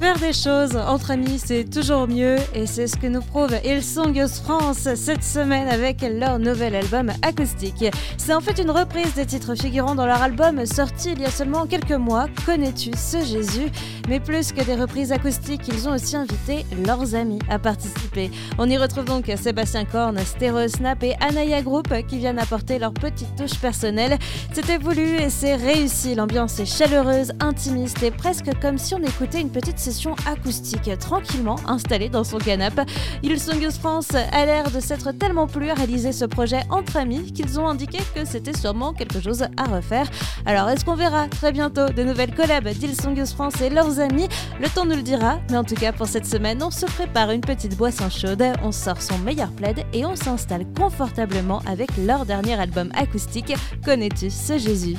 Faire des choses entre amis, c'est toujours mieux et c'est ce que nous prouve Hillsong France cette semaine avec leur nouvel album acoustique. C'est en fait une reprise des titres figurant dans leur album sorti il y a seulement quelques mois, Connais-tu ce Jésus? Mais plus que des reprises acoustiques, ils ont aussi invité leurs amis à participer. On y retrouve donc Sébastien Korn, Stereo Snap et Anaya Group qui viennent apporter leur petite touche personnelle. C'était voulu et c'est réussi. L'ambiance est chaleureuse, intimiste et presque comme si on écoutait une petite acoustique tranquillement installé dans son canapé. Hillsong France a l'air de s'être tellement plu à réaliser ce projet entre amis qu'ils ont indiqué que c'était sûrement quelque chose à refaire. Alors est-ce qu'on verra très bientôt de nouvelles collabs d'Hillsong France et leurs amis? Le temps nous le dira, mais en tout cas pour cette semaine, on se prépare une petite boisson chaude, on sort son meilleur plaid et on s'installe confortablement avec leur dernier album acoustique. Connais-tu ce Jésus?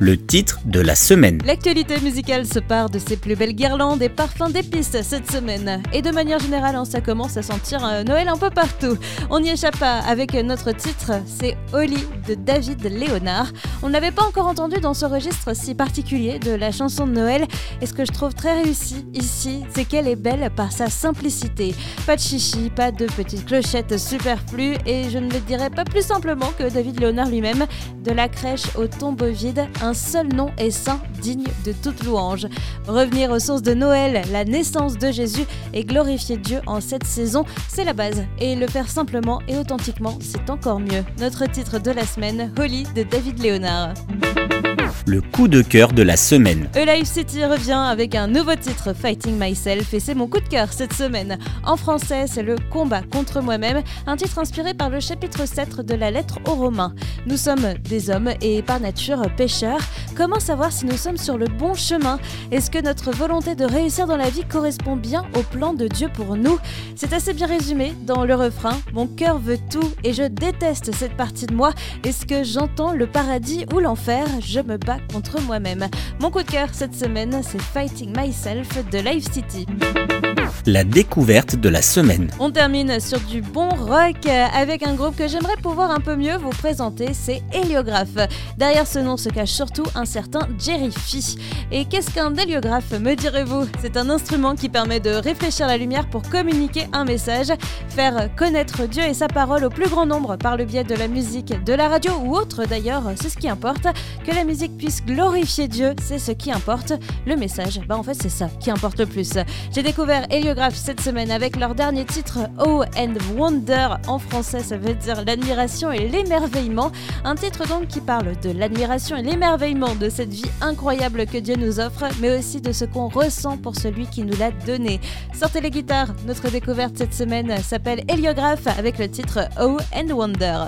Le titre de la semaine. L'actualité musicale se part de ses plus belles guirlandes et parfums d'épices cette semaine. Et de manière générale, hein, ça commence à sentir euh, Noël un peu partout. On n'y échappe pas avec notre titre, c'est Holly de David Léonard. On n'avait pas encore entendu dans ce registre si particulier de la chanson de Noël. Et ce que je trouve très réussi ici, c'est qu'elle est belle par sa simplicité. Pas de chichi, pas de petites clochettes superflues et je ne le dirais pas plus simplement que David Léonard lui-même, de la crèche au tombeau vide, un seul nom est saint, digne de toute louange. Revenir aux sources de Noël, la naissance de Jésus et glorifier Dieu en cette saison, c'est la base. Et le faire simplement et authentiquement, c'est encore mieux. Notre titre de la semaine, Holy de David Léonard le coup de cœur de la semaine. Alive City revient avec un nouveau titre, Fighting Myself, et c'est mon coup de cœur cette semaine. En français, c'est le combat contre moi-même, un titre inspiré par le chapitre 7 de la lettre aux Romains. Nous sommes des hommes et par nature pécheurs. Comment savoir si nous sommes sur le bon chemin Est-ce que notre volonté de réussir dans la vie correspond bien au plan de Dieu pour nous? C'est assez bien résumé dans le refrain. Mon cœur veut tout et je déteste cette partie de moi. Est-ce que j'entends le paradis ou l'enfer? Je me bats contre moi-même. Mon coup de cœur cette semaine, c'est Fighting Myself de Live City la découverte de la semaine. On termine sur du bon rock avec un groupe que j'aimerais pouvoir un peu mieux vous présenter, c'est Héliographe. Derrière ce nom se cache surtout un certain Jerry Fee. Et qu'est-ce qu'un héliographe, me direz-vous? C'est un instrument qui permet de réfléchir la lumière pour communiquer un message, faire connaître Dieu et sa parole au plus grand nombre par le biais de la musique, de la radio ou autre d'ailleurs, c'est ce qui importe. Que la musique puisse glorifier Dieu, c'est ce qui importe. Le message, bah en fait c'est ça qui importe le plus. J'ai découvert Héliographe cette semaine avec leur dernier titre Oh and Wonder. En français, ça veut dire l'admiration et l'émerveillement. Un titre donc qui parle de l'admiration et de cette vie incroyable que Dieu nous offre, mais aussi de ce qu'on ressent pour celui qui nous l'a donné. Sortez les guitares, notre découverte cette semaine s'appelle Héliographe avec le titre Oh and Wonder.